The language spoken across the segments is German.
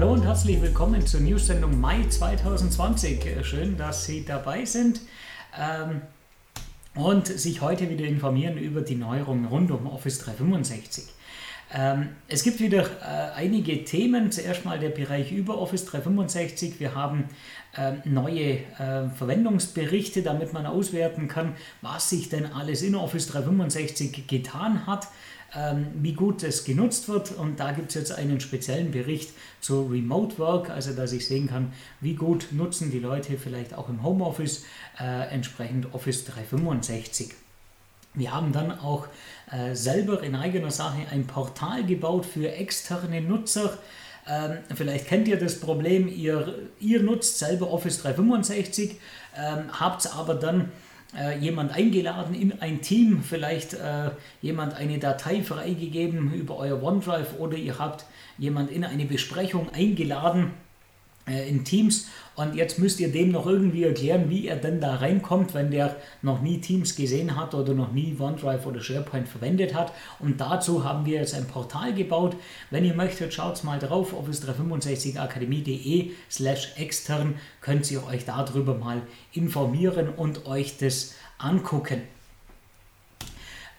Hallo und herzlich willkommen zur News-Sendung Mai 2020. Schön, dass Sie dabei sind ähm, und sich heute wieder informieren über die Neuerungen rund um Office 365. Ähm, es gibt wieder äh, einige Themen. Zuerst mal der Bereich über Office 365. Wir haben äh, neue äh, Verwendungsberichte, damit man auswerten kann, was sich denn alles in Office 365 getan hat, ähm, wie gut es genutzt wird. Und da gibt es jetzt einen speziellen Bericht zu Remote Work, also dass ich sehen kann, wie gut nutzen die Leute vielleicht auch im Homeoffice äh, entsprechend Office 365. Wir haben dann auch äh, selber in eigener Sache ein Portal gebaut für externe Nutzer. Ähm, vielleicht kennt ihr das Problem, ihr, ihr nutzt selber Office 365, ähm, habt aber dann äh, jemand eingeladen in ein Team, vielleicht äh, jemand eine Datei freigegeben über euer OneDrive oder ihr habt jemand in eine Besprechung eingeladen in Teams und jetzt müsst ihr dem noch irgendwie erklären, wie er denn da reinkommt, wenn der noch nie Teams gesehen hat oder noch nie OneDrive oder SharePoint verwendet hat. Und dazu haben wir jetzt ein Portal gebaut. Wenn ihr möchtet, schaut mal drauf, office365akademie.de slash extern, könnt ihr euch darüber mal informieren und euch das angucken.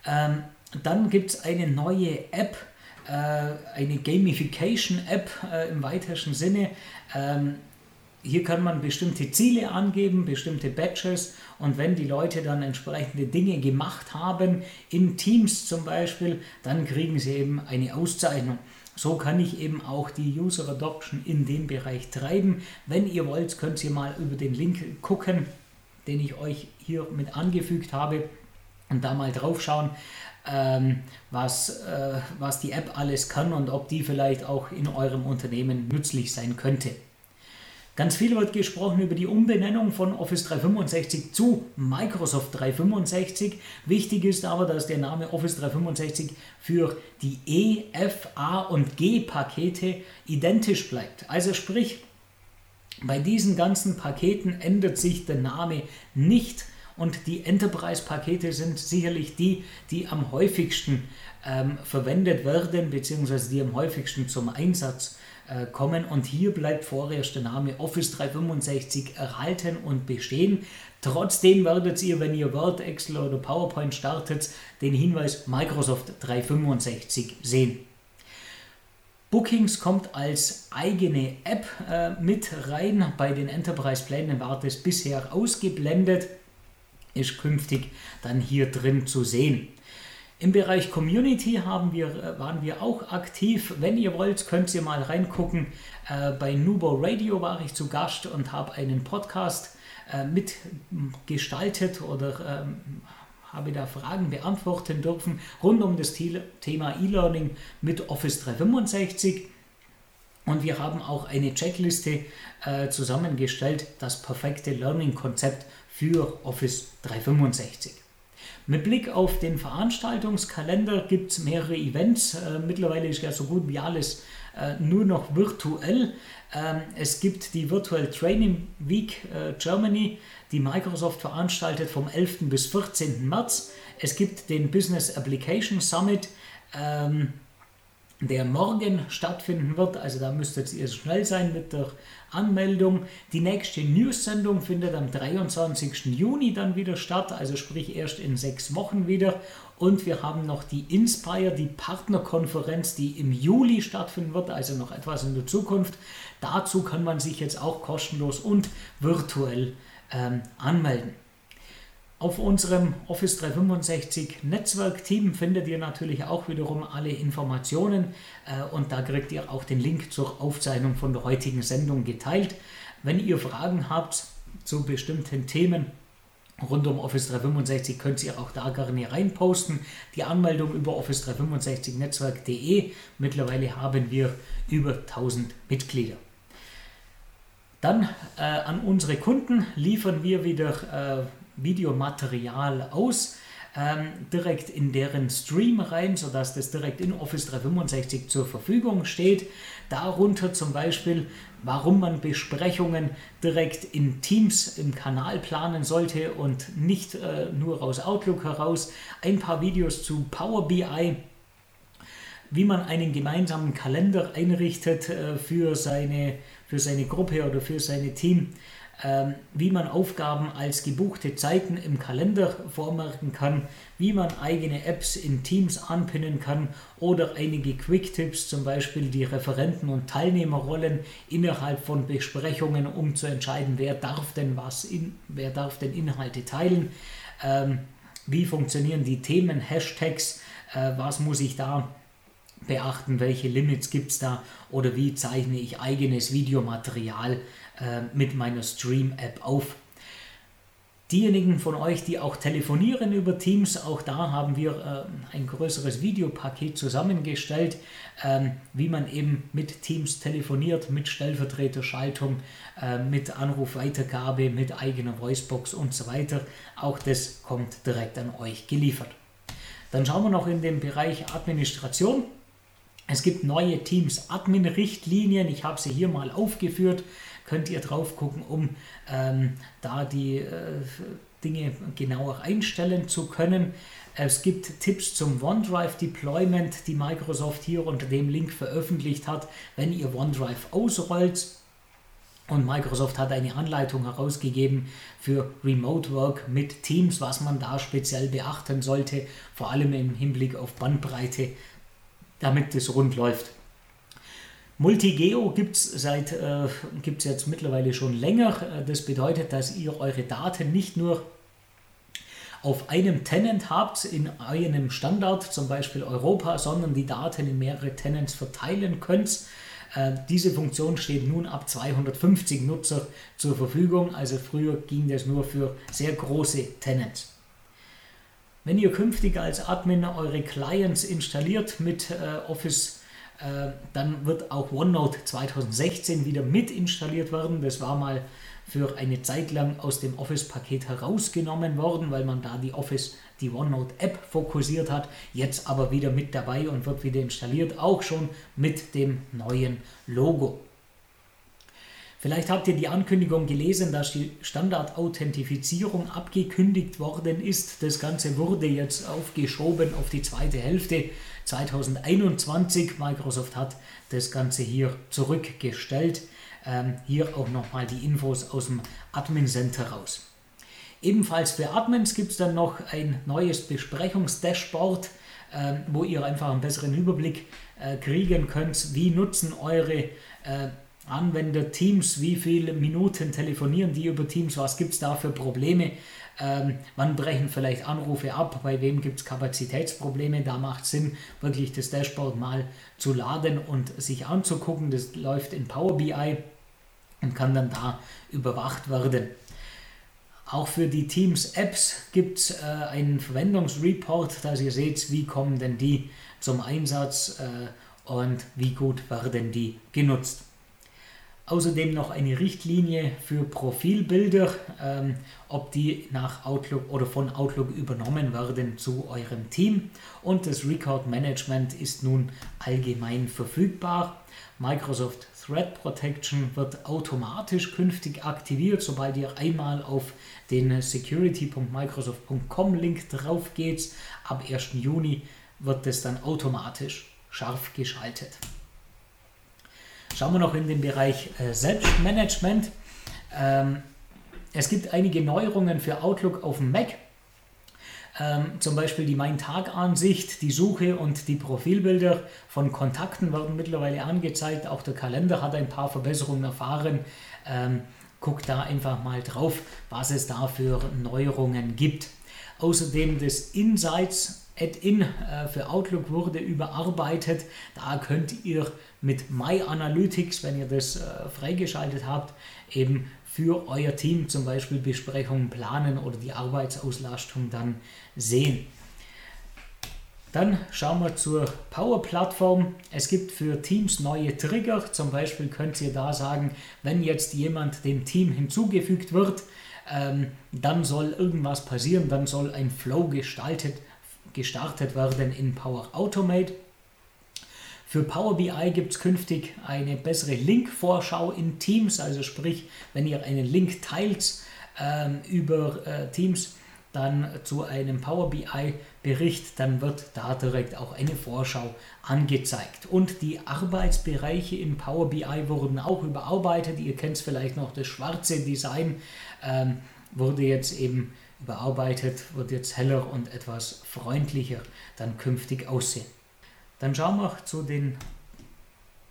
Ähm, dann gibt es eine neue App, äh, eine Gamification-App äh, im weitesten Sinne. Ähm, hier kann man bestimmte Ziele angeben, bestimmte Badges und wenn die Leute dann entsprechende Dinge gemacht haben, in Teams zum Beispiel, dann kriegen sie eben eine Auszeichnung. So kann ich eben auch die User Adoption in dem Bereich treiben. Wenn ihr wollt, könnt ihr mal über den Link gucken, den ich euch hier mit angefügt habe und da mal drauf schauen, ähm, was, äh, was die App alles kann und ob die vielleicht auch in eurem Unternehmen nützlich sein könnte. Ganz viel wird gesprochen über die Umbenennung von Office 365 zu Microsoft 365. Wichtig ist aber, dass der Name Office 365 für die E, F, A und G Pakete identisch bleibt. Also sprich, bei diesen ganzen Paketen ändert sich der Name nicht und die Enterprise-Pakete sind sicherlich die, die am häufigsten ähm, verwendet werden, beziehungsweise die am häufigsten zum Einsatz kommen äh, kommen. Und hier bleibt vorerst der Name Office 365 erhalten und bestehen. Trotzdem werdet ihr, wenn ihr Word, Excel oder PowerPoint startet, den Hinweis Microsoft 365 sehen. Bookings kommt als eigene App äh, mit rein. Bei den Enterprise-Plänen war das bisher ausgeblendet, ist künftig dann hier drin zu sehen. Im Bereich Community haben wir, äh, waren wir auch aktiv. Wenn ihr wollt, könnt ihr mal reingucken. Äh, bei Nubo Radio war ich zu Gast und habe einen Podcast äh, mitgestaltet oder ähm, habe da Fragen beantworten dürfen rund um das Thema E-Learning mit Office 365. Und wir haben auch eine Checkliste zusammengestellt, das perfekte Learning-Konzept für Office 365. Mit Blick auf den Veranstaltungskalender gibt es mehrere Events. Äh, mittlerweile ist ja so gut wie alles äh, nur noch virtuell. Ähm, es gibt die Virtual Training Week äh, Germany, die Microsoft veranstaltet vom 11. bis 14. März. Es gibt den Business Application Summit. Ähm, der morgen stattfinden wird. Also da müsstet ihr schnell sein mit der Anmeldung. Die nächste News-Sendung findet am 23. Juni dann wieder statt, also sprich erst in sechs Wochen wieder. Und wir haben noch die Inspire, die Partnerkonferenz, die im Juli stattfinden wird, also noch etwas in der Zukunft. Dazu kann man sich jetzt auch kostenlos und virtuell ähm, anmelden. Auf unserem Office 365 Netzwerk-Team findet ihr natürlich auch wiederum alle Informationen äh, und da kriegt ihr auch den Link zur Aufzeichnung von der heutigen Sendung geteilt. Wenn ihr Fragen habt zu bestimmten Themen rund um Office 365, könnt ihr auch da gerne reinposten. Die Anmeldung über Office 365 Netzwerk.de. Mittlerweile haben wir über 1000 Mitglieder. Dann äh, an unsere Kunden liefern wir wieder äh, Videomaterial aus, ähm, direkt in deren Stream rein, sodass das direkt in Office 365 zur Verfügung steht. Darunter zum Beispiel, warum man Besprechungen direkt in Teams im Kanal planen sollte und nicht äh, nur aus Outlook heraus. Ein paar Videos zu Power BI wie man einen gemeinsamen Kalender einrichtet äh, für, seine, für seine Gruppe oder für sein Team, wie man Aufgaben als gebuchte Zeiten im Kalender vormerken kann, wie man eigene Apps in Teams anpinnen kann oder einige Quick-Tipps, zum Beispiel die Referenten- und Teilnehmerrollen innerhalb von Besprechungen, um zu entscheiden, wer darf denn was, in, wer darf denn Inhalte teilen, ähm, wie funktionieren die Themen, Hashtags, äh, was muss ich da beachten, welche Limits gibt es da? Oder wie zeichne ich eigenes Videomaterial äh, mit meiner Stream-App auf. Diejenigen von euch, die auch telefonieren über Teams, auch da haben wir äh, ein größeres Videopaket zusammengestellt, äh, wie man eben mit Teams telefoniert, mit Stellvertreterschaltung, äh, mit Anrufweitergabe, mit eigener Voicebox und so weiter. Auch das kommt direkt an euch geliefert. Dann schauen wir noch in den Bereich Administration. Es gibt neue Teams-Admin-Richtlinien. Ich habe sie hier mal aufgeführt. Könnt ihr drauf gucken, um ähm, da die äh, Dinge genauer einstellen zu können. Es gibt Tipps zum OneDrive Deployment, die Microsoft hier unter dem Link veröffentlicht hat, wenn ihr OneDrive ausrollt. Und Microsoft hat eine Anleitung herausgegeben für Remote Work mit Teams, was man da speziell beachten sollte, vor allem im Hinblick auf Bandbreite damit das rund läuft. Multigeo gibt es äh, jetzt mittlerweile schon länger. Das bedeutet, dass ihr eure Daten nicht nur auf einem Tenant habt in einem Standard, zum Beispiel Europa, sondern die Daten in mehrere Tenants verteilen könnt. Äh, diese Funktion steht nun ab 250 Nutzer zur Verfügung. Also früher ging das nur für sehr große Tenants. Wenn ihr künftig als Admin eure Clients installiert mit äh, Office, äh, dann wird auch OneNote 2016 wieder mit installiert werden. Das war mal für eine Zeit lang aus dem Office-Paket herausgenommen worden, weil man da die Office, die OneNote-App fokussiert hat. Jetzt aber wieder mit dabei und wird wieder installiert, auch schon mit dem neuen Logo. Vielleicht habt ihr die Ankündigung gelesen, dass die Standard-Authentifizierung abgekündigt worden ist. Das Ganze wurde jetzt aufgeschoben auf die zweite Hälfte 2021. Microsoft hat das Ganze hier zurückgestellt. Ähm, hier auch nochmal die Infos aus dem Admin Center raus. Ebenfalls für Admins gibt es dann noch ein neues Besprechungsdashboard, äh, wo ihr einfach einen besseren Überblick äh, kriegen könnt, wie nutzen eure äh, Anwender Teams, wie viele Minuten telefonieren die über Teams, was gibt es da für Probleme, ähm, wann brechen vielleicht Anrufe ab, bei wem gibt es Kapazitätsprobleme, da macht es Sinn, wirklich das Dashboard mal zu laden und sich anzugucken. Das läuft in Power BI und kann dann da überwacht werden. Auch für die Teams-Apps gibt es äh, einen Verwendungsreport, dass ihr seht, wie kommen denn die zum Einsatz äh, und wie gut werden die genutzt. Außerdem noch eine Richtlinie für Profilbilder, ähm, ob die nach Outlook oder von Outlook übernommen werden zu eurem Team. Und das Record Management ist nun allgemein verfügbar. Microsoft Threat Protection wird automatisch künftig aktiviert, sobald ihr einmal auf den security.microsoft.com Link drauf geht. Ab 1. Juni wird es dann automatisch scharf geschaltet. Schauen wir noch in den Bereich äh, Selbstmanagement. Ähm, es gibt einige Neuerungen für Outlook auf dem Mac. Ähm, zum Beispiel die Mein Tag-Ansicht, die Suche und die Profilbilder von Kontakten werden mittlerweile angezeigt. Auch der Kalender hat ein paar Verbesserungen erfahren. Ähm, guckt da einfach mal drauf, was es da für Neuerungen gibt. Außerdem das Insights Add-in äh, für Outlook wurde überarbeitet. Da könnt ihr mit My Analytics, wenn ihr das äh, freigeschaltet habt, eben für euer Team zum Beispiel Besprechungen planen oder die Arbeitsauslastung dann sehen. Dann schauen wir zur Power-Plattform. Es gibt für Teams neue Trigger. Zum Beispiel könnt ihr da sagen, wenn jetzt jemand dem Team hinzugefügt wird, ähm, dann soll irgendwas passieren, dann soll ein Flow gestaltet, gestartet werden in Power Automate. Für Power BI gibt es künftig eine bessere Link-Vorschau in Teams, also sprich, wenn ihr einen Link teilt ähm, über äh, Teams, dann zu einem Power BI Bericht, dann wird da direkt auch eine Vorschau angezeigt. Und die Arbeitsbereiche in Power BI wurden auch überarbeitet. Ihr kennt vielleicht noch das schwarze Design, ähm, wurde jetzt eben überarbeitet, wird jetzt heller und etwas freundlicher dann künftig aussehen. Dann schauen wir zu den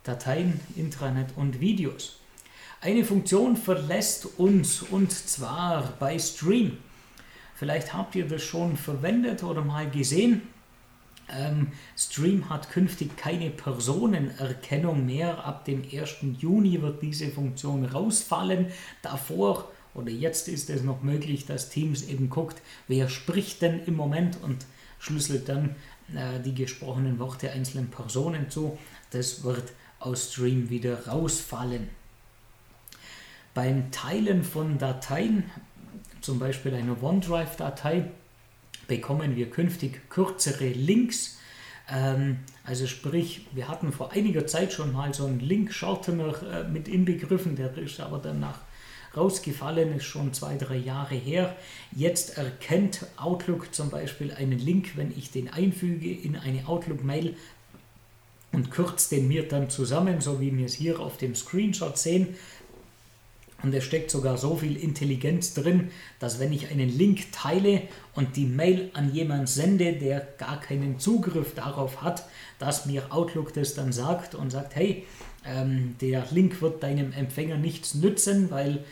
Dateien, Intranet und Videos. Eine Funktion verlässt uns und zwar bei Stream. Vielleicht habt ihr das schon verwendet oder mal gesehen. Ähm, Stream hat künftig keine Personenerkennung mehr. Ab dem 1. Juni wird diese Funktion rausfallen. Davor oder jetzt ist es noch möglich, dass Teams eben guckt, wer spricht denn im Moment und schlüsselt dann äh, die gesprochenen Worte einzelnen Personen zu. Das wird aus Stream wieder rausfallen. Beim Teilen von Dateien zum Beispiel eine OneDrive-Datei, bekommen wir künftig kürzere Links. Ähm, also sprich, wir hatten vor einiger Zeit schon mal so einen Link-Shortener äh, mit inbegriffen, der ist aber danach rausgefallen, ist schon zwei, drei Jahre her. Jetzt erkennt Outlook zum Beispiel einen Link, wenn ich den einfüge in eine Outlook-Mail und kürzt den mir dann zusammen, so wie wir es hier auf dem Screenshot sehen. Und es steckt sogar so viel Intelligenz drin, dass wenn ich einen Link teile und die Mail an jemanden sende, der gar keinen Zugriff darauf hat, dass mir Outlook das dann sagt und sagt, hey, ähm, der Link wird deinem Empfänger nichts nützen, weil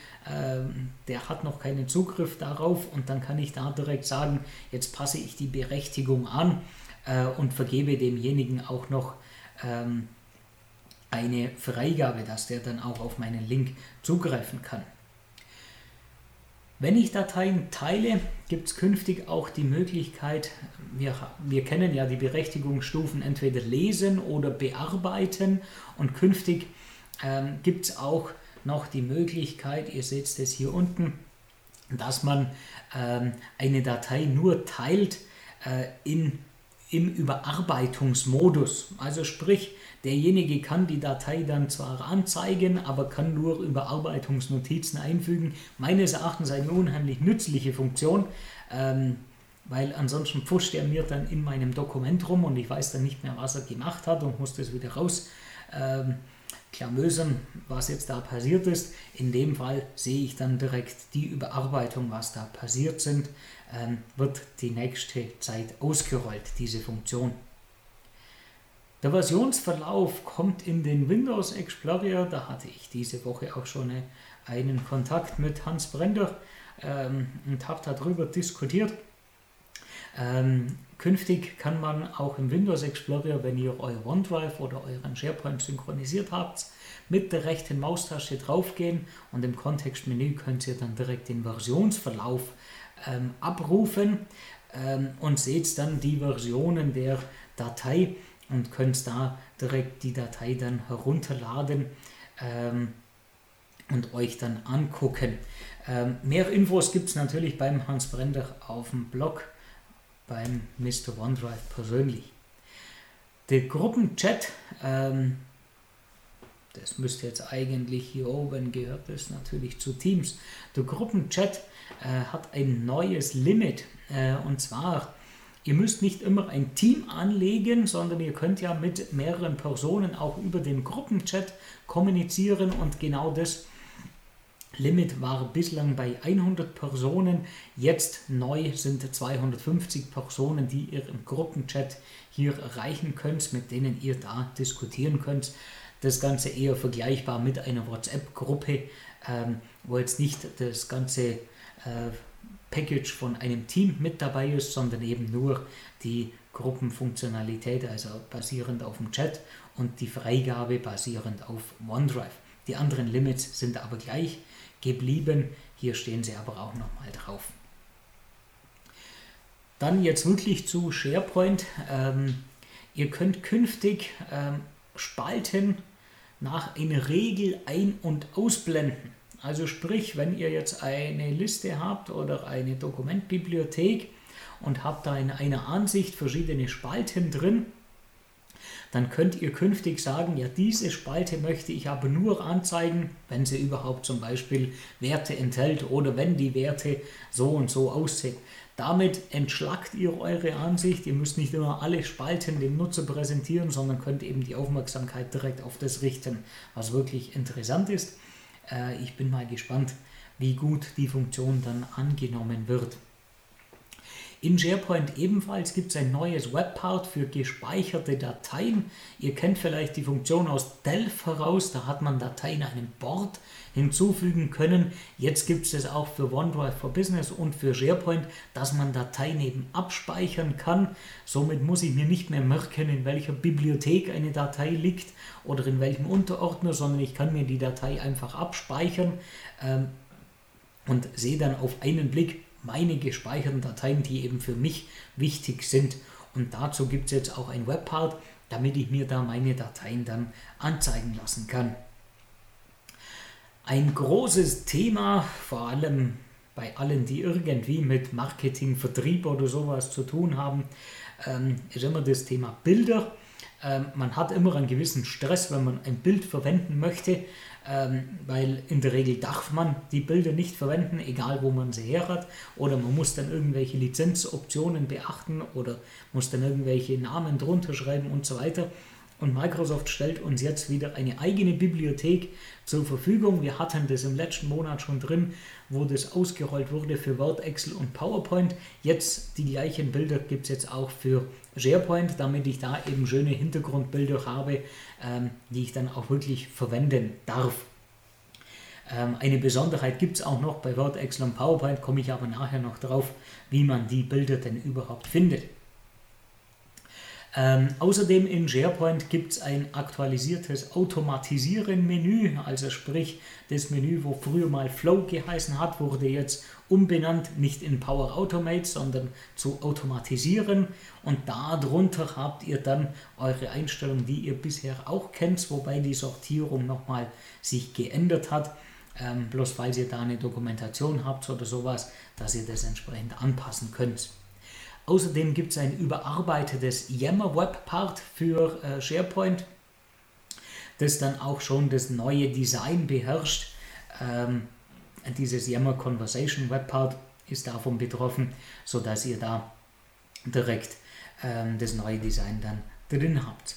der hat noch keinen Zugriff darauf und dann kann ich da direkt sagen, jetzt passe ich die Berechtigung an äh, und vergebe demjenigen auch noch ähm, eine Freigabe, dass der dann auch auf meinen Link zugreifen kann. Wenn ich Dateien teile, gibt es künftig auch die Möglichkeit, wir, wir kennen ja die Berechtigungsstufen entweder lesen oder bearbeiten und künftig ähm, gibt es auch noch die Möglichkeit, ihr seht es hier unten, dass man ähm, eine Datei nur teilt äh, in, im Überarbeitungsmodus. Also sprich, Derjenige kann die Datei dann zwar anzeigen, aber kann nur Überarbeitungsnotizen einfügen. Meines Erachtens eine unheimlich nützliche Funktion, ähm, weil ansonsten pfuscht er mir dann in meinem Dokument rum und ich weiß dann nicht mehr, was er gemacht hat und muss das wieder raus. Ähm, klamösern, was jetzt da passiert ist. In dem Fall sehe ich dann direkt die Überarbeitung, was da passiert sind, ähm, wird die nächste Zeit ausgerollt, diese Funktion. Der Versionsverlauf kommt in den Windows Explorer. Da hatte ich diese Woche auch schon einen Kontakt mit Hans Brender ähm, und habe darüber diskutiert. Ähm, künftig kann man auch im Windows Explorer, wenn ihr euer OneDrive oder euren SharePoint synchronisiert habt, mit der rechten Maustaste draufgehen und im Kontextmenü könnt ihr dann direkt den Versionsverlauf ähm, abrufen ähm, und seht dann die Versionen der Datei und könnt da direkt die Datei dann herunterladen ähm, und euch dann angucken. Ähm, mehr Infos gibt es natürlich beim Hans Brender auf dem Blog, beim Mr. OneDrive persönlich. Der Gruppenchat, ähm, das müsste jetzt eigentlich hier oben, gehört das natürlich zu Teams. Der Gruppenchat äh, hat ein neues Limit äh, und zwar Ihr müsst nicht immer ein Team anlegen, sondern ihr könnt ja mit mehreren Personen auch über den Gruppenchat kommunizieren und genau das Limit war bislang bei 100 Personen. Jetzt neu sind 250 Personen, die ihr im Gruppenchat hier erreichen könnt, mit denen ihr da diskutieren könnt. Das Ganze eher vergleichbar mit einer WhatsApp-Gruppe, ähm, wo jetzt nicht das Ganze äh, Package von einem Team mit dabei ist, sondern eben nur die Gruppenfunktionalität, also basierend auf dem Chat und die Freigabe basierend auf OneDrive. Die anderen Limits sind aber gleich geblieben. Hier stehen sie aber auch nochmal drauf. Dann jetzt wirklich zu SharePoint. Ähm, ihr könnt künftig ähm, Spalten nach einer Regel ein- und ausblenden. Also sprich, wenn ihr jetzt eine Liste habt oder eine Dokumentbibliothek und habt da in einer Ansicht verschiedene Spalten drin, dann könnt ihr künftig sagen, ja, diese Spalte möchte ich aber nur anzeigen, wenn sie überhaupt zum Beispiel Werte enthält oder wenn die Werte so und so aussehen. Damit entschlackt ihr eure Ansicht. Ihr müsst nicht immer alle Spalten dem Nutzer präsentieren, sondern könnt eben die Aufmerksamkeit direkt auf das richten, was wirklich interessant ist. Äh, ich bin mal gespannt, wie gut die Funktion dann angenommen wird. In SharePoint ebenfalls gibt es ein neues Webpart für gespeicherte Dateien. Ihr kennt vielleicht die Funktion aus Delph heraus, da hat man Dateien einem Board hinzufügen können. Jetzt gibt es das auch für OneDrive for Business und für SharePoint, dass man Dateien eben abspeichern kann. Somit muss ich mir nicht mehr merken, in welcher Bibliothek eine Datei liegt oder in welchem Unterordner, sondern ich kann mir die Datei einfach abspeichern ähm, und sehe dann auf einen Blick, meine gespeicherten Dateien, die eben für mich wichtig sind. Und dazu gibt es jetzt auch ein Webpart, damit ich mir da meine Dateien dann anzeigen lassen kann. Ein großes Thema, vor allem bei allen, die irgendwie mit Marketing, Vertrieb oder sowas zu tun haben, ähm, ist immer das Thema Bilder. Ähm, man hat immer einen gewissen Stress, wenn man ein Bild verwenden möchte, ähm, weil in der Regel darf man die Bilder nicht verwenden, egal wo man sie her hat, oder man muss dann irgendwelche Lizenzoptionen beachten oder muss dann irgendwelche Namen drunter schreiben und so weiter. Und Microsoft stellt uns jetzt wieder eine eigene Bibliothek zur Verfügung. Wir hatten das im letzten Monat schon drin, wo das ausgerollt wurde für Word, Excel und PowerPoint. Jetzt die gleichen Bilder gibt es jetzt auch für SharePoint, damit ich da eben schöne Hintergrundbilder habe, ähm, die ich dann auch wirklich verwenden darf. Ähm, eine Besonderheit gibt es auch noch bei Word, Excel und PowerPoint, komme ich aber nachher noch drauf, wie man die Bilder denn überhaupt findet. Ähm, außerdem in SharePoint gibt es ein aktualisiertes Automatisieren-Menü, also sprich das Menü, wo früher mal Flow geheißen hat, wurde jetzt umbenannt, nicht in Power Automate, sondern zu Automatisieren. Und darunter habt ihr dann eure Einstellungen, die ihr bisher auch kennt, wobei die Sortierung nochmal sich geändert hat. Ähm, bloß falls ihr da eine Dokumentation habt oder sowas, dass ihr das entsprechend anpassen könnt. Außerdem gibt es ein überarbeitetes Yammer Web Part für äh, SharePoint, das dann auch schon das neue Design beherrscht. Ähm, dieses Yammer Conversation Web Part ist davon betroffen, sodass ihr da direkt ähm, das neue Design dann drin habt.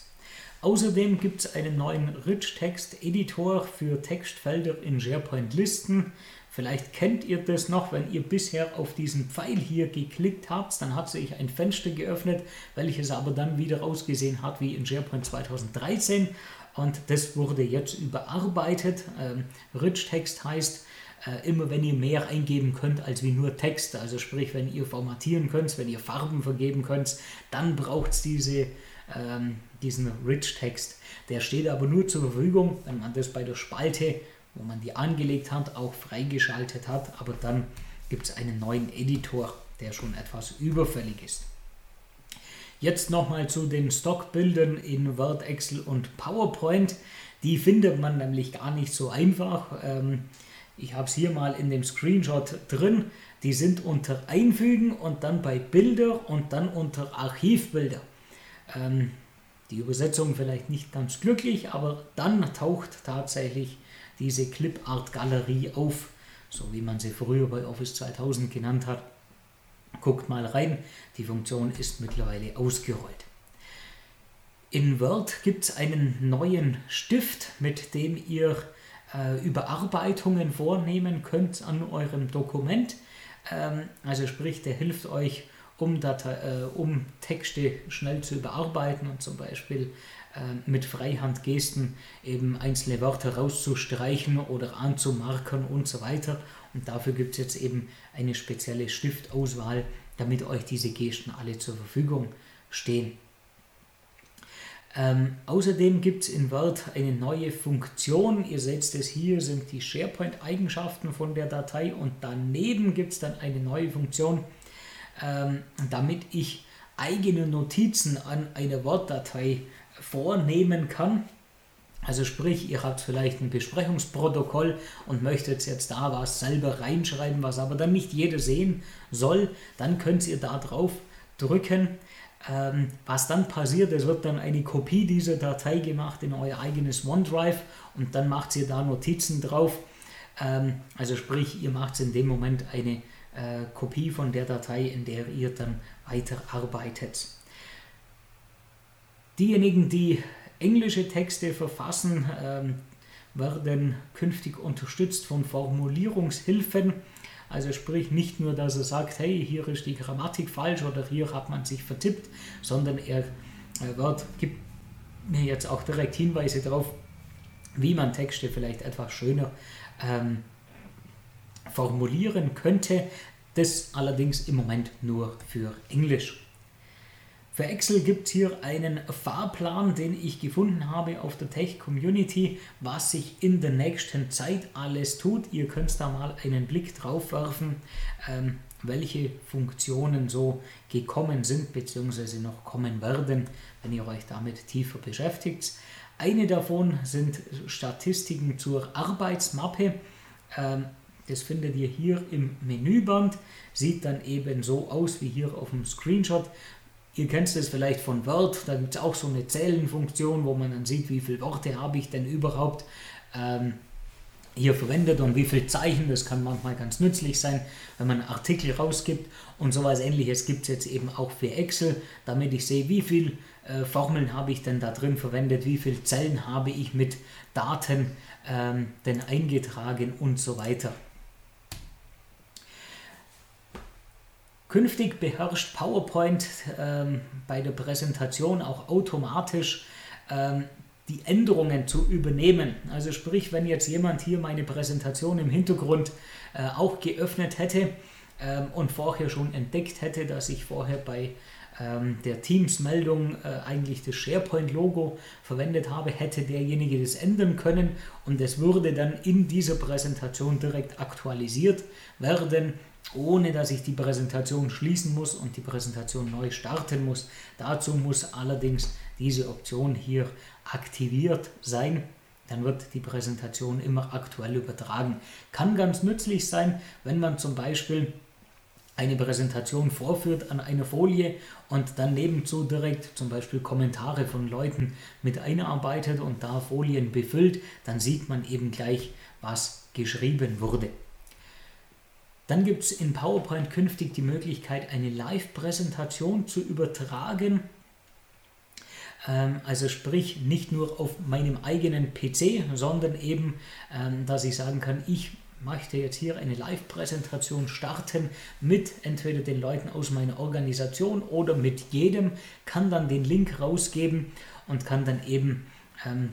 Außerdem gibt es einen neuen Rich Text Editor für Textfelder in SharePoint Listen. Vielleicht kennt ihr das noch, wenn ihr bisher auf diesen Pfeil hier geklickt habt, dann hat sich ein Fenster geöffnet, welches aber dann wieder ausgesehen hat wie in SharePoint 2013 und das wurde jetzt überarbeitet. Ähm, Rich Text heißt, äh, immer wenn ihr mehr eingeben könnt als wie nur Text, also sprich, wenn ihr formatieren könnt, wenn ihr Farben vergeben könnt, dann braucht es diese, ähm, diesen Rich Text. Der steht aber nur zur Verfügung, wenn man das bei der Spalte wo man die angelegt hat, auch freigeschaltet hat, aber dann gibt es einen neuen Editor, der schon etwas überfällig ist. Jetzt nochmal zu den Stockbildern in Word, Excel und PowerPoint. Die findet man nämlich gar nicht so einfach. Ähm, ich habe es hier mal in dem Screenshot drin. Die sind unter Einfügen und dann bei Bilder und dann unter Archivbilder. Ähm, die Übersetzung vielleicht nicht ganz glücklich, aber dann taucht tatsächlich diese Clipart-Galerie auf, so wie man sie früher bei Office 2000 genannt hat. Guckt mal rein, die Funktion ist mittlerweile ausgerollt. In Word gibt es einen neuen Stift, mit dem ihr äh, Überarbeitungen vornehmen könnt an eurem Dokument. Ähm, also sprich, der hilft euch, um, Datei, äh, um Texte schnell zu überarbeiten und zum Beispiel mit Freihandgesten eben einzelne Wörter rauszustreichen oder anzumarkern und so weiter. Und dafür gibt es jetzt eben eine spezielle Stiftauswahl, damit euch diese Gesten alle zur Verfügung stehen. Ähm, außerdem gibt es in Word eine neue Funktion. Ihr seht es hier, sind die SharePoint-Eigenschaften von der Datei und daneben gibt es dann eine neue Funktion, ähm, damit ich eigene Notizen an eine Word-Datei vornehmen kann. Also sprich, ihr habt vielleicht ein Besprechungsprotokoll und möchtet jetzt da was selber reinschreiben, was aber dann nicht jeder sehen soll, dann könnt ihr da drauf drücken Ähm, was dann passiert, es wird dann eine Kopie dieser Datei gemacht in euer eigenes OneDrive und dann macht ihr da Notizen drauf. Ähm, also sprich, ihr macht in dem Moment eine äh, Kopie von der Datei, in der ihr dann weiterarbeitet. Diejenigen, die englische Texte verfassen, ähm, werden künftig unterstützt von Formulierungshilfen. Also sprich nicht nur, dass er sagt, hey, hier ist die Grammatik falsch oder hier hat man sich vertippt, sondern er wird, gibt mir jetzt auch direkt Hinweise darauf, wie man Texte vielleicht etwas schöner ähm, formulieren könnte. Das allerdings im Moment nur für Englisch. Für Excel gibt es hier einen Fahrplan, den ich gefunden habe auf der Tech Community, was sich in der nächsten Zeit alles tut. Ihr könnt da mal einen Blick drauf werfen, ähm, welche Funktionen so gekommen sind bzw. noch kommen werden, wenn ihr euch damit tiefer beschäftigt. Eine davon sind Statistiken zur Arbeitsmappe. Ähm, das findet ihr hier im Menüband. Sieht dann eben so aus wie hier auf dem Screenshot. Ihr kennt es vielleicht von Word, da gibt es auch so eine Zählenfunktion, wo man dann sieht, wie viele Worte habe ich denn überhaupt ähm, hier verwendet und wie viele Zeichen. Das kann manchmal ganz nützlich sein, wenn man Artikel rausgibt. Und sowas ähnliches gibt es jetzt eben auch für Excel, damit ich sehe, wie viele äh, Formeln habe ich denn da drin verwendet, wie viele Zellen habe ich mit Daten ähm, denn eingetragen und so weiter. Künftig beherrscht PowerPoint ähm, bei der Präsentation auch automatisch ähm, die Änderungen zu übernehmen. Also sprich, wenn jetzt jemand hier meine Präsentation im Hintergrund äh, auch geöffnet hätte ähm, und vorher schon entdeckt hätte, dass ich vorher bei ähm, der Teams-Meldung äh, eigentlich das SharePoint-Logo verwendet habe, hätte derjenige das ändern können und es würde dann in dieser Präsentation direkt aktualisiert werden ohne dass ich die Präsentation schließen muss und die Präsentation neu starten muss. Dazu muss allerdings diese Option hier aktiviert sein. Dann wird die Präsentation immer aktuell übertragen. Kann ganz nützlich sein, wenn man zum Beispiel eine Präsentation vorführt an einer Folie und dann nebenzu direkt zum Beispiel Kommentare von Leuten mit einarbeitet und da Folien befüllt, dann sieht man eben gleich, was geschrieben wurde. Dann gibt es in PowerPoint künftig die Möglichkeit, eine Live-Präsentation zu übertragen. Ähm, also sprich nicht nur auf meinem eigenen PC, sondern eben, ähm, dass ich sagen kann, ich möchte jetzt hier eine Live-Präsentation starten mit entweder den Leuten aus meiner Organisation oder mit jedem, kann dann den Link rausgeben und kann dann eben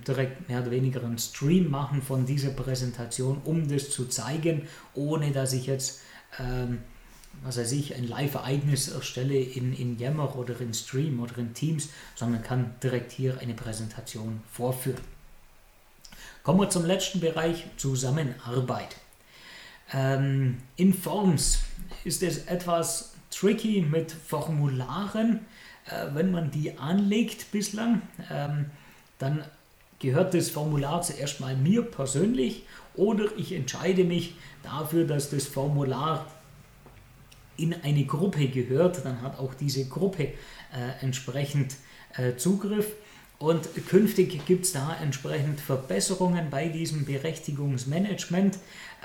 direkt mehr oder weniger einen Stream machen von dieser Präsentation, um das zu zeigen, ohne dass ich jetzt, ähm, was weiß ich, ein Live-Ereignis erstelle in, in Yammer oder in Stream oder in Teams, sondern kann direkt hier eine Präsentation vorführen. Kommen wir zum letzten Bereich, Zusammenarbeit. Ähm, in Forms ist es etwas tricky mit Formularen, äh, wenn man die anlegt bislang. Ähm, dann gehört das Formular zuerst mal mir persönlich oder ich entscheide mich dafür, dass das Formular in eine Gruppe gehört, dann hat auch diese Gruppe äh, entsprechend äh, Zugriff. Und künftig gibt es da entsprechend Verbesserungen bei diesem Berechtigungsmanagement,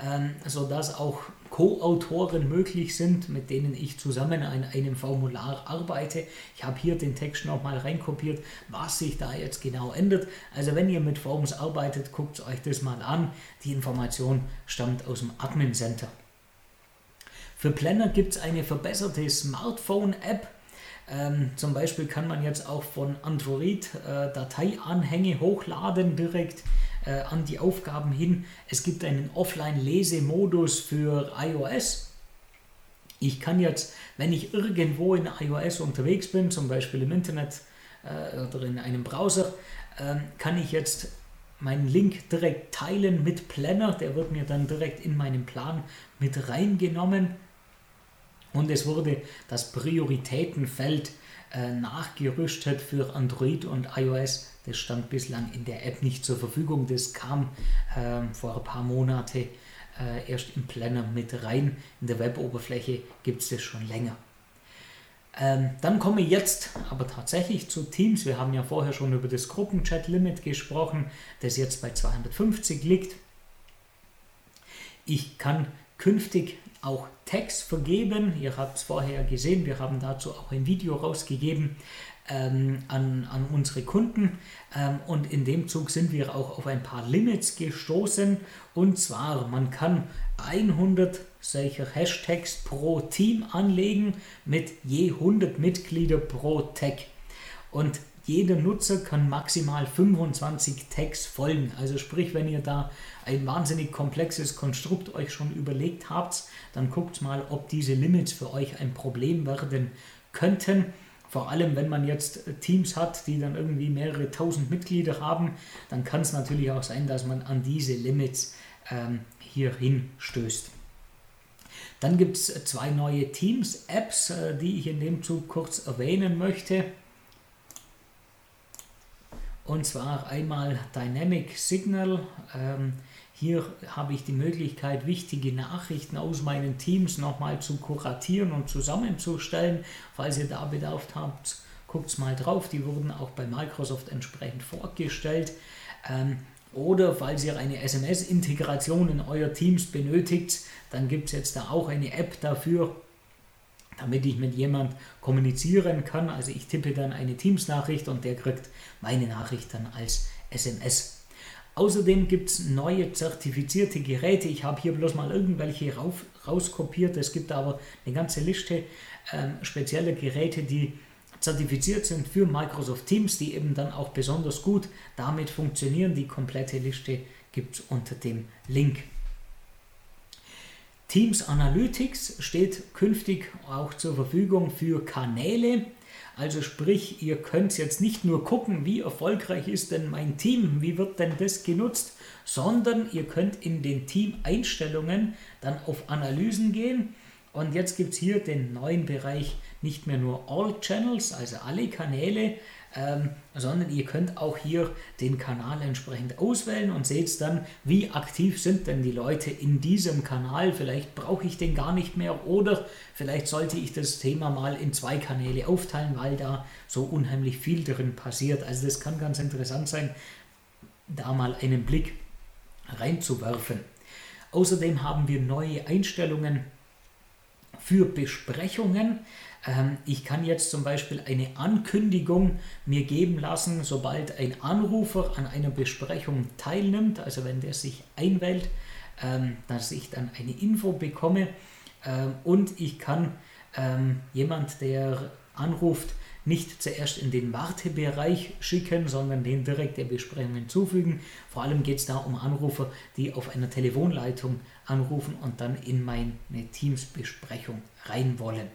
ähm, sodass auch Co-Autoren möglich sind, mit denen ich zusammen an einem Formular arbeite. Ich habe hier den Text nochmal reinkopiert, was sich da jetzt genau ändert. Also wenn ihr mit Forms arbeitet, guckt euch das mal an. Die Information stammt aus dem Admin Center. Für Planner gibt es eine verbesserte Smartphone-App, ähm, zum Beispiel kann man jetzt auch von Android äh, Dateianhänge hochladen direkt äh, an die Aufgaben hin. Es gibt einen Offline-Lesemodus für iOS. Ich kann jetzt, wenn ich irgendwo in iOS unterwegs bin, zum Beispiel im Internet äh, oder in einem Browser, ähm, kann ich jetzt meinen Link direkt teilen mit Planner. Der wird mir dann direkt in meinen Plan mit reingenommen und es wurde das Prioritätenfeld äh, nachgerüstet für Android und iOS. Das stand bislang in der App nicht zur Verfügung. Das kam äh, vor ein paar Monaten äh, erst im Planner mit rein. In der Weboberfläche gibt es das schon länger. Ähm, dann komme ich jetzt aber tatsächlich zu Teams. Wir haben ja vorher schon über das Gruppenchat-Limit gesprochen, das jetzt bei 250 liegt. Ich kann künftig auch Tags vergeben. Ihr habt es vorher gesehen, wir haben dazu auch ein Video rausgegeben ähm, an, an unsere Kunden. Ähm, und in dem Zug sind wir auch auf ein paar Limits gestoßen. Und zwar, man kann 100 solcher Hashtags pro Team anlegen mit je 100 Mitglieder pro Tag. Und jeder Nutzer kann maximal 25 Tags folgen. Also sprich, wenn ihr da ein wahnsinnig komplexes Konstrukt euch schon überlegt habt, dann guckt mal, ob diese Limits für euch ein Problem werden könnten. Vor allem, wenn man jetzt Teams hat, die dann irgendwie mehrere tausend Mitglieder haben, dann kann es natürlich auch sein, dass man an diese Limits ähm, hier hinstößt. Dann gibt es zwei neue Teams-Apps, äh, die ich in dem Zug kurz erwähnen möchte. Und zwar einmal Dynamic Signal. Ähm, hier habe ich die Möglichkeit, wichtige Nachrichten aus meinen Teams nochmal zu kuratieren und zusammenzustellen. Falls ihr da Bedarf habt, guckt mal drauf. Die wurden auch bei Microsoft entsprechend vorgestellt. Ähm, oder falls ihr eine SMS-Integration in euer Teams benötigt, dann gibt es jetzt da auch eine App dafür, damit ich mit jemand kommunizieren kann. Also ich tippe dann eine Teams-Nachricht und der kriegt meine Nachricht dann als SMS. Außerdem gibt es neue zertifizierte Geräte. Ich habe hier bloß mal irgendwelche rauf, rauskopiert. Es gibt aber eine ganze Liste äh, spezieller Geräte, die zertifiziert sind für Microsoft Teams, die eben dann auch besonders gut damit funktionieren. Die komplette Liste gibt es unter dem Link. Teams Analytics steht künftig auch zur Verfügung für Kanäle. Also sprich, ihr könnt jetzt nicht nur gucken, wie erfolgreich ist denn mein Team, wie wird denn das genutzt, sondern ihr könnt in den Team-Einstellungen dann auf Analysen gehen. Und jetzt gibt es hier den neuen Bereich nicht mehr nur All Channels, also alle Kanäle, ähm, sondern ihr könnt auch hier den Kanal entsprechend auswählen und seht dann, wie aktiv sind denn die Leute in diesem Kanal. Vielleicht brauche ich den gar nicht mehr oder vielleicht sollte ich das Thema mal in zwei Kanäle aufteilen, weil da so unheimlich viel drin passiert. Also das kann ganz interessant sein, da mal einen Blick reinzuwerfen. Außerdem haben wir neue Einstellungen für Besprechungen. Ähm, ich kann jetzt zum Beispiel eine Ankündigung mir geben lassen, sobald ein Anrufer an einer Besprechung teilnimmt, also wenn der sich einwählt, ähm, dass ich dann eine Info bekomme ähm, und ich kann jemand, der anruft, nicht zuerst in den Wartebereich schicken, sondern den direkt der Besprechung hinzufügen. Vor allem geht es da um Anrufer, die auf einer Telefonleitung anrufen und dann in meine Teams-Besprechung rein wollen.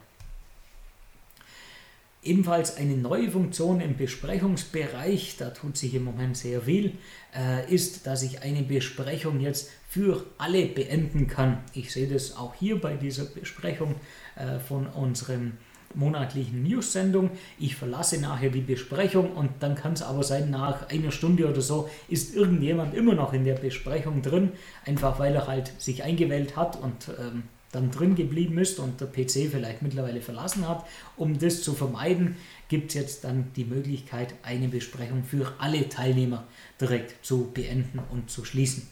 Ebenfalls eine neue Funktion im Besprechungsbereich, da tut sich im Moment sehr viel, äh, ist, dass ich eine Besprechung jetzt für alle beenden kann. Ich sehe das auch hier bei dieser Besprechung äh, von unserem monatlichen News-Sendung. Ich verlasse nachher die Besprechung und dann kann es aber sein, nach einer Stunde oder so ist irgendjemand immer noch in der Besprechung drin, einfach weil er halt sich eingewählt hat und ähm, dann drin geblieben ist und der PC vielleicht mittlerweile verlassen hat. Um das zu vermeiden, gibt es jetzt dann die Möglichkeit, eine Besprechung für alle Teilnehmer direkt zu beenden und zu schließen.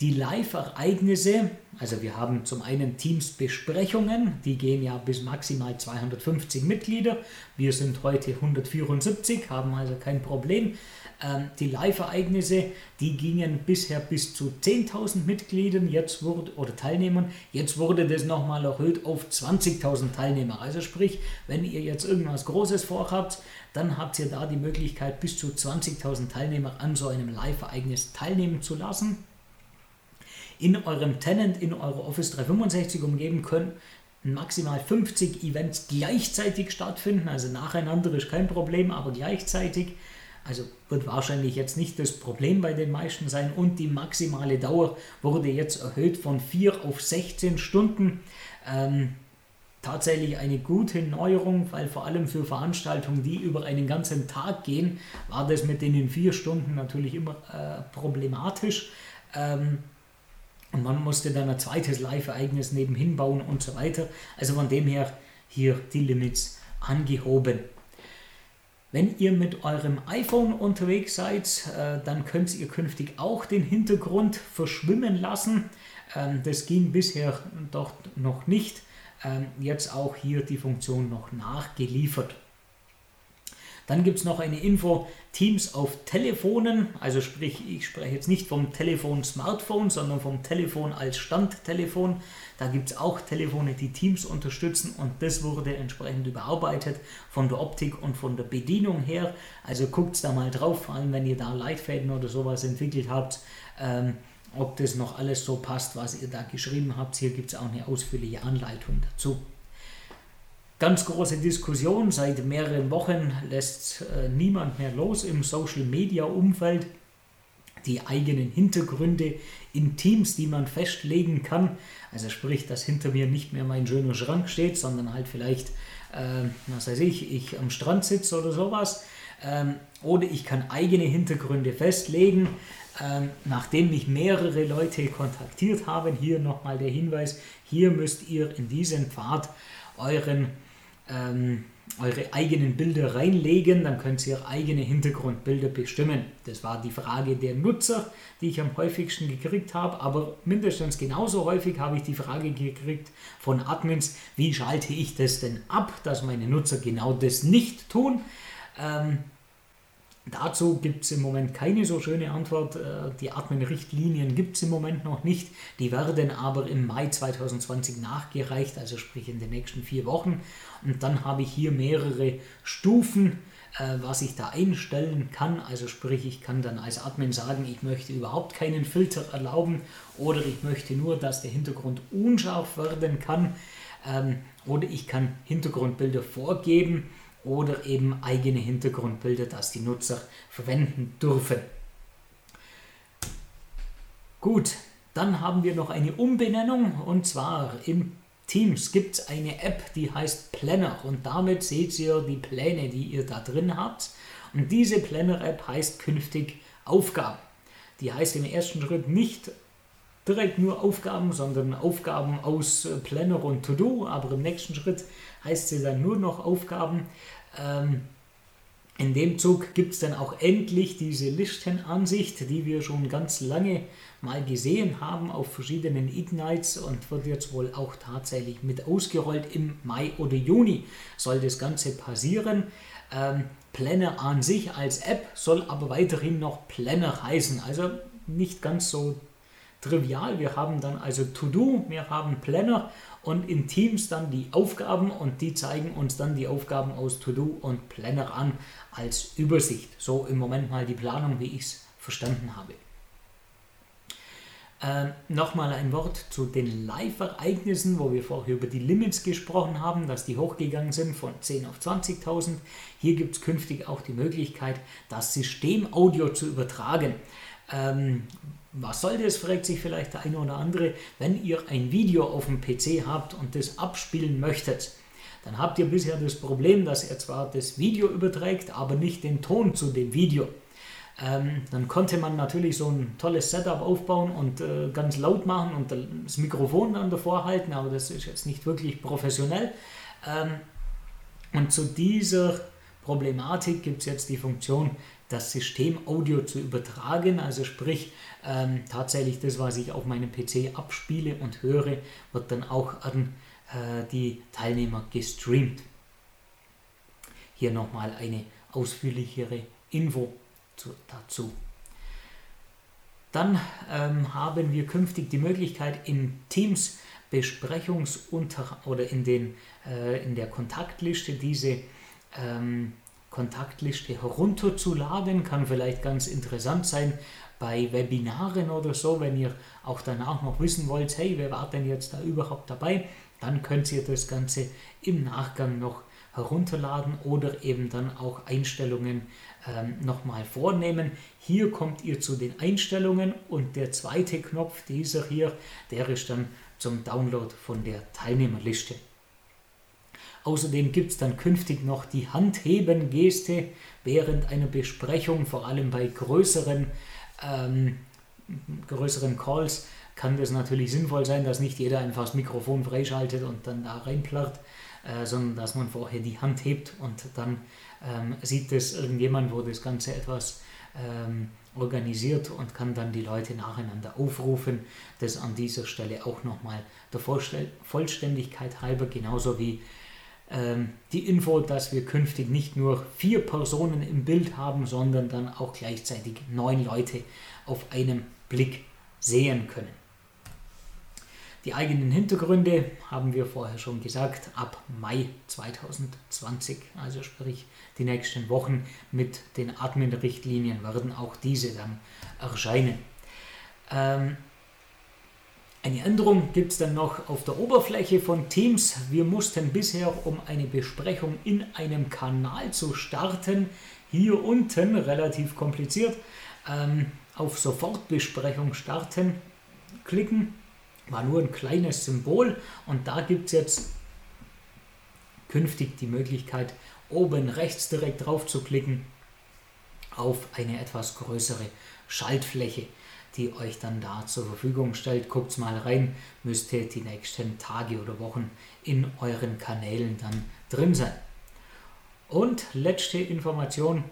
Die Live-Ereignisse, also wir haben zum einen Teams-Besprechungen, die gehen ja bis maximal 250 Mitglieder. Wir sind heute 174, haben also kein Problem. Ähm, die Live-Ereignisse, die gingen bisher bis zu 10.000 Mitgliedern jetzt wurde, oder Teilnehmern. Jetzt wurde das nochmal erhöht auf 20.000 Teilnehmer. Also sprich, wenn ihr jetzt irgendwas Großes vorhabt, dann habt ihr da die Möglichkeit, bis zu 20.000 Teilnehmer an so einem Live-Ereignis teilnehmen zu lassen. In eurem Tenant, in eurer Office 365 umgeben können maximal 50 Events gleichzeitig stattfinden. Also nacheinander ist kein Problem, aber gleichzeitig. Also wird wahrscheinlich jetzt nicht das Problem bei den meisten sein. Und die maximale Dauer wurde jetzt erhöht von 4 auf 16 Stunden. Ähm, tatsächlich eine gute Neuerung, weil vor allem für Veranstaltungen, die über einen ganzen Tag gehen, war das mit den 4 Stunden natürlich immer äh, problematisch. Ähm, und man musste dann ein zweites Live-Ereignis nebenhin bauen und so weiter. Also von dem her hier die Limits angehoben. Wenn ihr mit eurem iPhone unterwegs seid, äh, dann könnt ihr künftig auch den Hintergrund verschwimmen lassen. Ähm, das ging bisher doch noch nicht. Ähm, jetzt auch hier die Funktion noch nachgeliefert. Dann gibt es noch eine Info, Teams auf Telefonen, also sprich, ich spreche jetzt nicht vom Telefon Smartphone, sondern vom Telefon als Standtelefon. Da gibt es auch Telefone, die Teams unterstützen und das wurde entsprechend überarbeitet von der Optik und von der Bedienung her. Also guckt da mal drauf, vor allem wenn ihr da Leitfäden oder sowas entwickelt habt, ähm, ob das noch alles so passt, was ihr da geschrieben habt. Hier gibt es auch eine ausführliche Anleitung dazu. Ganz große Diskussion. Seit mehreren Wochen lässt äh, niemand mehr los im Social-Media-Umfeld. Die eigenen Hintergründe in Teams, die man festlegen kann. Also sprich, dass hinter mir nicht mehr mein schöner Schrank steht, sondern halt vielleicht, äh, was weiß ich, ich am Strand sitze oder sowas. Ähm, oder ich kann eigene Hintergründe festlegen. Ähm, nachdem mich mehrere Leute kontaktiert haben, hier nochmal der Hinweis, hier müsst ihr in diesen Pfad euren ähm, eure eigenen Bilder reinlegen, dann könnt ihr eigene Hintergrundbilder bestimmen. Das war die Frage der Nutzer, die ich am häufigsten gekriegt habe, aber mindestens genauso häufig habe ich die Frage gekriegt von Admins, wie schalte ich das denn ab, dass meine Nutzer genau das nicht tun. Ähm, Dazu gibt es im Moment keine so schöne Antwort. Äh, die Admin-Richtlinien gibt es im Moment noch nicht. Die werden aber im Mai 2020 nachgereicht, also sprich in den nächsten vier Wochen. Und dann habe ich hier mehrere Stufen, äh, was ich da einstellen kann. Also sprich, ich kann dann als Admin sagen, ich möchte überhaupt keinen Filter erlauben oder ich möchte nur, dass der Hintergrund unscharf werden kann. Ähm, oder ich kann Hintergrundbilder vorgeben oder eben eigene Hintergrundbilder, das die Nutzer verwenden dürfen. Gut, dann haben wir noch eine Umbenennung und zwar in Teams gibt es eine App, die heißt Planner und damit seht ihr die Pläne, die ihr da drin habt. Und diese Planner-App heißt künftig Aufgaben. Die heißt im ersten Schritt nicht direkt nur Aufgaben, sondern Aufgaben aus Planner und To-Do, aber im nächsten Schritt heißt sie dann nur noch Aufgaben. Ähm, in dem Zug gibt es dann auch endlich diese Listenansicht, die wir schon ganz lange mal gesehen haben auf verschiedenen Ignites und wird jetzt wohl auch tatsächlich mit ausgerollt. Im Mai oder Juni soll das Ganze passieren. Ähm, Planner an sich als App soll aber weiterhin noch Planner heißen. Also nicht ganz so trivial. Wir haben dann also To-Do, wir haben Planner und in Teams dann die Aufgaben und die zeigen uns dann die Aufgaben aus To-Do und Planner an als Übersicht. So im Moment mal die Planung, wie ich es verstanden habe. Äh, Nochmal ein Wort zu den Live-Ereignissen, wo wir vorher über die Limits gesprochen haben, dass die hochgegangen sind von 10 auf 20.000. Hier gibt es künftig auch die Möglichkeit, das System-Audio zu übertragen. Ähm, was soll das, fragt sich vielleicht der eine oder andere, wenn ihr ein Video auf dem PC habt und das abspielen möchtet. Dann habt ihr bisher das Problem, dass er zwar das Video überträgt, aber nicht den Ton zu dem Video. Ähm, dann konnte man natürlich so ein tolles Setup aufbauen und äh, ganz laut machen und das Mikrofon dann davor halten, aber das ist jetzt nicht wirklich professionell. Ähm, und zu dieser Problematik gibt es jetzt die Funktion, das System Audio zu übertragen. Also sprich, ähm, tatsächlich das, was ich auf meinem PC abspiele und höre, wird dann auch an äh, die Teilnehmer gestreamt. Hier nochmal eine ausführlichere Info zu, dazu. Dann ähm, haben wir künftig die Möglichkeit in Teams Besprechungsunter oder in, den, äh, in der Kontaktliste diese ähm, Kontaktliste herunterzuladen. Kann vielleicht ganz interessant sein bei Webinaren oder so, wenn ihr auch danach noch wissen wollt, hey, wer war denn jetzt da überhaupt dabei? Dann könnt ihr das Ganze im Nachgang noch herunterladen oder eben dann auch Einstellungen ähm, nochmal vornehmen. Hier kommt ihr zu den Einstellungen und der zweite Knopf, dieser hier, der ist dann zum Download von der Teilnehmerliste. Außerdem gibt es dann künftig noch die Handheben-Geste während einer Besprechung, vor allem bei größeren, ähm, größeren Calls kann das natürlich sinnvoll sein, dass nicht jeder einfach das Mikrofon freischaltet und dann da reinplärrt. äh, sondern dass man vorher die Hand hebt und dann ähm, sieht es irgendjemand, wo das Ganze etwas ähm, organisiert und kann dann die Leute nacheinander aufrufen. Das an dieser Stelle auch nochmal der Vollständigkeit halber, genauso wie die Info, dass wir künftig nicht nur vier Personen im Bild haben, sondern dann auch gleichzeitig neun Leute auf einem Blick sehen können. Die eigenen Hintergründe haben wir vorher schon gesagt, ab Mai 2020, also sprich die nächsten Wochen mit den Admin-Richtlinien werden auch diese dann erscheinen. Ähm, eine Änderung gibt es dann noch auf der Oberfläche von Teams. Wir mussten bisher, um eine Besprechung in einem Kanal zu starten, hier unten, relativ kompliziert, ähm, auf Sofortbesprechung starten klicken. War nur ein kleines Symbol und da gibt es jetzt künftig die Möglichkeit, oben rechts direkt drauf zu klicken auf eine etwas größere Schaltfläche, die euch dann da zur Verfügung stellt. Guckt mal rein, müsste die nächsten Tage oder Wochen in euren Kanälen dann drin sein. Und letzte Information,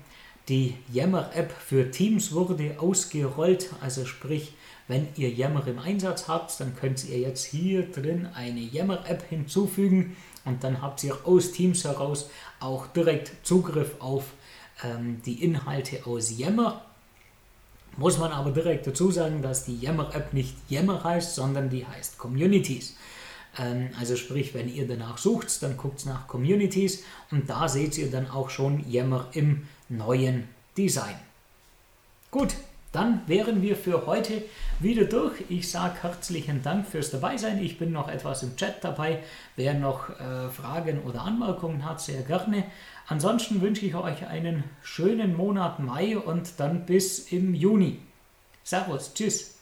die Yammer-App für Teams wurde ausgerollt, also sprich, wenn ihr Yammer im Einsatz habt, dann könnt ihr jetzt hier drin eine Yammer-App hinzufügen und dann habt ihr aus Teams heraus auch direkt Zugriff auf ähm, die Inhalte aus Yammer. Muss man aber direkt dazu sagen, dass die Yammer-App nicht Yammer heißt, sondern die heißt Communities. Ähm, also sprich, wenn ihr danach sucht, dann guckt nach Communities und da seht ihr dann auch schon Yammer im neuen Design. Gut, dann wären wir für heute wieder durch. Ich sage herzlichen Dank fürs Dabeisein. Ich bin noch etwas im Chat dabei. Wer noch äh, Fragen oder Anmerkungen hat, sehr gerne. Ansonsten wünsche ich euch einen schönen Monat Mai und dann bis im Juni. Servus, tschüss.